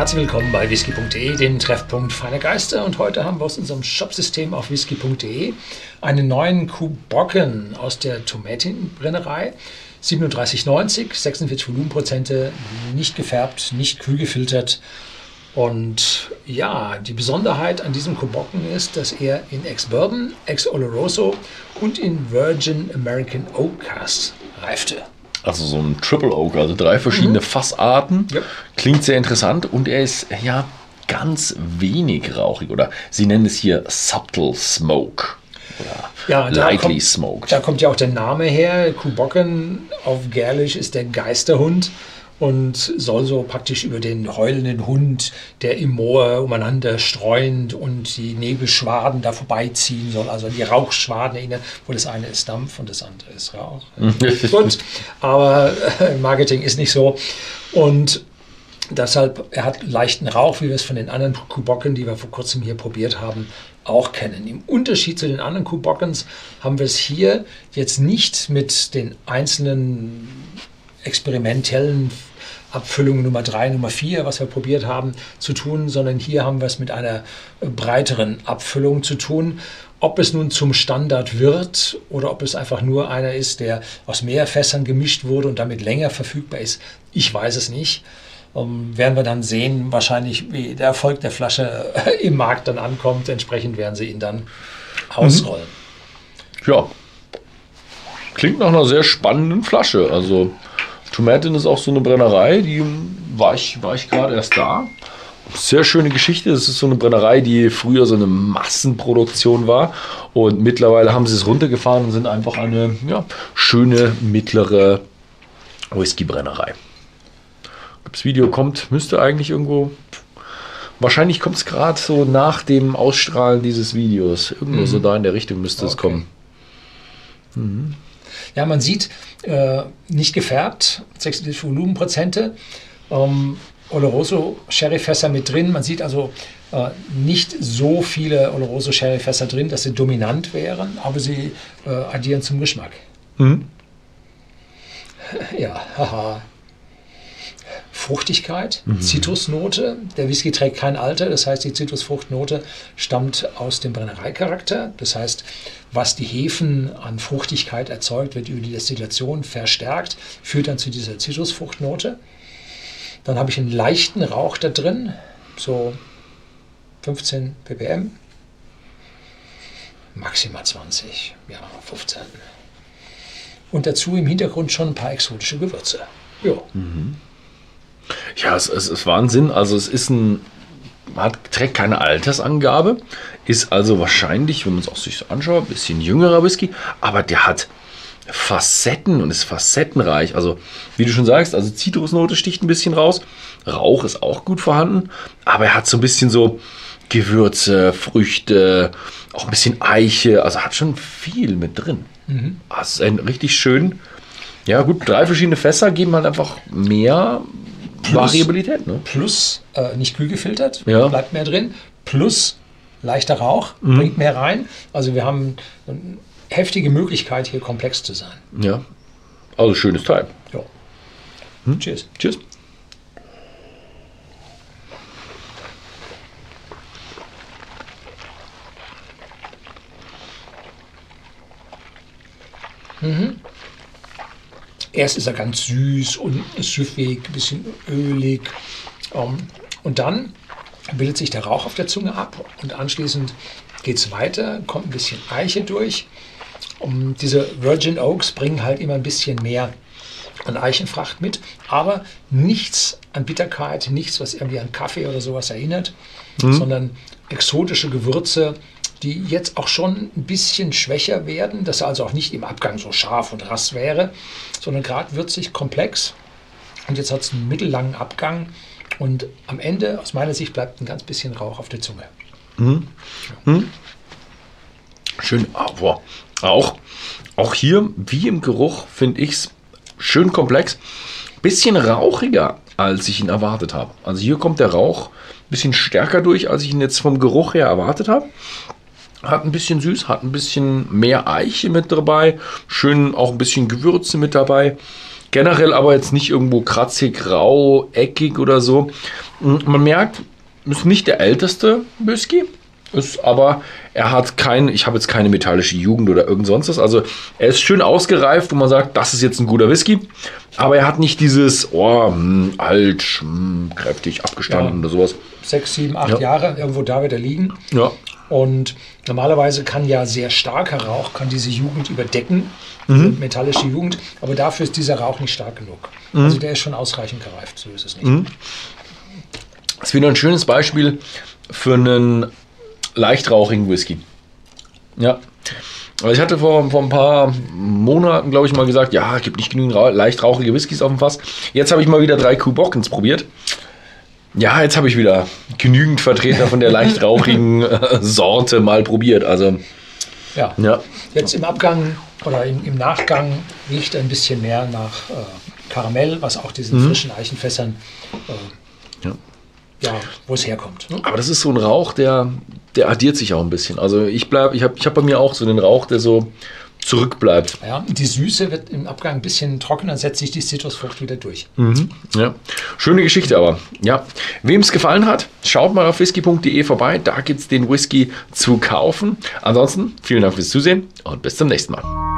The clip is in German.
Herzlich willkommen bei whisky.de, dem Treffpunkt feiner Geister. Und heute haben wir aus unserem Shopsystem auf whisky.de einen neuen Kubocken aus der Tomatenbrennerei. 37,90, 46 Volumenprozente, nicht gefärbt, nicht kühl gefiltert. Und ja, die Besonderheit an diesem Kubocken ist, dass er in Ex-Bourbon, Ex-Oloroso und in Virgin American Oak Cast reifte. Also so ein Triple Oak, also drei verschiedene mhm. Fassarten. Ja. Klingt sehr interessant und er ist ja ganz wenig rauchig oder sie nennen es hier Subtle Smoke. Oder ja, lightly kommt, smoked. Da kommt ja auch der Name her. Kubocken auf Gälisch ist der Geisterhund und soll so praktisch über den heulenden Hund, der im Moor umeinander streuend und die Nebelschwaden da vorbeiziehen soll, also die Rauchschwaden erinnern, wo das eine ist Dampf und das andere ist Rauch. Gut, aber äh, Marketing ist nicht so. Und deshalb, er hat leichten Rauch, wie wir es von den anderen Kubocken, die wir vor kurzem hier probiert haben, auch kennen. Im Unterschied zu den anderen Kubockens haben wir es hier jetzt nicht mit den einzelnen experimentellen Abfüllung Nummer 3, Nummer 4, was wir probiert haben, zu tun, sondern hier haben wir es mit einer breiteren Abfüllung zu tun. Ob es nun zum Standard wird oder ob es einfach nur einer ist, der aus mehr Fässern gemischt wurde und damit länger verfügbar ist, ich weiß es nicht. Ähm, werden wir dann sehen, wahrscheinlich, wie der Erfolg der Flasche im Markt dann ankommt. Entsprechend werden sie ihn dann ausrollen. Mhm. Ja, klingt nach einer sehr spannenden Flasche. Also Tomatin ist auch so eine Brennerei, die war ich, war ich gerade erst da. Sehr schöne Geschichte. Das ist so eine Brennerei, die früher so eine Massenproduktion war. Und mittlerweile haben sie es runtergefahren und sind einfach eine ja, schöne mittlere Whisky-Brennerei. Das Video kommt, müsste eigentlich irgendwo. Wahrscheinlich kommt es gerade so nach dem Ausstrahlen dieses Videos. Irgendwo mhm. so da in der Richtung müsste okay. es kommen. Mhm. Ja, man sieht, äh, nicht gefärbt, 66 Volumenprozente. Ähm, Oloroso Sherryfässer mit drin. Man sieht also äh, nicht so viele Oloroso Sherryfässer drin, dass sie dominant wären, aber sie äh, addieren zum Geschmack. Mhm. Ja, haha. Fruchtigkeit, mhm. Zitrusnote. Der Whisky trägt kein Alter, das heißt, die Zitrusfruchtnote stammt aus dem Brennereicharakter. Das heißt, was die Hefen an Fruchtigkeit erzeugt, wird über die Destillation verstärkt, führt dann zu dieser Zitrusfruchtnote. Dann habe ich einen leichten Rauch da drin, so 15 ppm, maximal 20, ja 15. Und dazu im Hintergrund schon ein paar exotische Gewürze. Ja. Mhm. Ja, es, es ist Wahnsinn. Also es ist ein, hat, trägt keine Altersangabe, ist also wahrscheinlich, wenn man es auch sich so anschaut, ein bisschen jüngerer Whisky, aber der hat Facetten und ist facettenreich. Also, wie du schon sagst, also Zitrusnote sticht ein bisschen raus. Rauch ist auch gut vorhanden, aber er hat so ein bisschen so Gewürze, Früchte, auch ein bisschen Eiche. Also hat schon viel mit drin. Mhm. Das ist ein richtig schön. Ja, gut, drei verschiedene Fässer geben halt einfach mehr plus, Variabilität. Ne? Plus äh, nicht kühl gefiltert, ja. bleibt mehr drin. Plus leichter Rauch, mhm. bringt mehr rein. Also wir haben eine heftige Möglichkeit, hier komplex zu sein. Ja, also schönes Teil. Ja. Hm? Cheers. Cheers. Mhm. Erst ist er ganz süß und süffig, ein bisschen ölig. Ähm, und dann bildet sich der Rauch auf der Zunge ab und anschließend geht es weiter, kommt ein bisschen Eiche durch. Und diese Virgin Oaks bringen halt immer ein bisschen mehr an Eichenfracht mit, aber nichts an Bitterkeit, nichts, was irgendwie an Kaffee oder sowas erinnert, mhm. sondern exotische Gewürze, die jetzt auch schon ein bisschen schwächer werden, dass er also auch nicht im Abgang so scharf und rass wäre, sondern gerade würzig komplex. Und jetzt hat es einen mittellangen Abgang und am Ende, aus meiner Sicht, bleibt ein ganz bisschen Rauch auf der Zunge. Mhm. Ja. Mhm. Schön, aber auch, auch hier, wie im Geruch, finde ich es schön komplex. Bisschen rauchiger, als ich ihn erwartet habe. Also hier kommt der Rauch ein bisschen stärker durch, als ich ihn jetzt vom Geruch her erwartet habe. Hat ein bisschen süß, hat ein bisschen mehr Eiche mit dabei. Schön auch ein bisschen Gewürze mit dabei. Generell aber jetzt nicht irgendwo kratzig, rau, eckig oder so. Man merkt, ist nicht der älteste Whisky, ist aber er hat kein, ich habe jetzt keine metallische Jugend oder irgend sonst was. Also er ist schön ausgereift, wo man sagt, das ist jetzt ein guter Whisky. Aber er hat nicht dieses, oh, mh, hm, alt, mh, hm, kräftig, abgestanden ja. oder sowas. Sechs, sieben, acht ja. Jahre, irgendwo da wird er liegen. Ja. Und normalerweise kann ja sehr starker Rauch, kann diese Jugend überdecken, mhm. metallische Jugend. Aber dafür ist dieser Rauch nicht stark genug. Mhm. Also der ist schon ausreichend gereift, so ist es nicht. Mhm. Das ist wieder ein schönes Beispiel für einen leichtrauchigen Whisky. Ja. Also ich hatte vor, vor ein paar Monaten, glaube ich, mal gesagt, ja, es gibt nicht genügend leichtrauchige Whiskys auf dem Fass. Jetzt habe ich mal wieder drei Kuhbockens probiert. Ja, jetzt habe ich wieder genügend Vertreter von der leichtrauchigen äh, Sorte mal probiert. Also ja. ja. Jetzt im Abgang oder im, im Nachgang riecht ein bisschen mehr nach äh, Karamell, was auch diesen mhm. frischen Eichenfässern äh, ja ja, wo es herkommt. Ne? Aber das ist so ein Rauch, der, der addiert sich auch ein bisschen. Also ich bleibe, ich habe ich hab bei mir auch so einen Rauch, der so zurückbleibt. Ja, die Süße wird im Abgang ein bisschen trockener, setzt sich die Zitrusfrucht wieder durch. Mhm, ja. Schöne Geschichte aber. Ja. Wem es gefallen hat, schaut mal auf whisky.de vorbei. Da gibt es den Whisky zu kaufen. Ansonsten vielen Dank fürs Zusehen und bis zum nächsten Mal.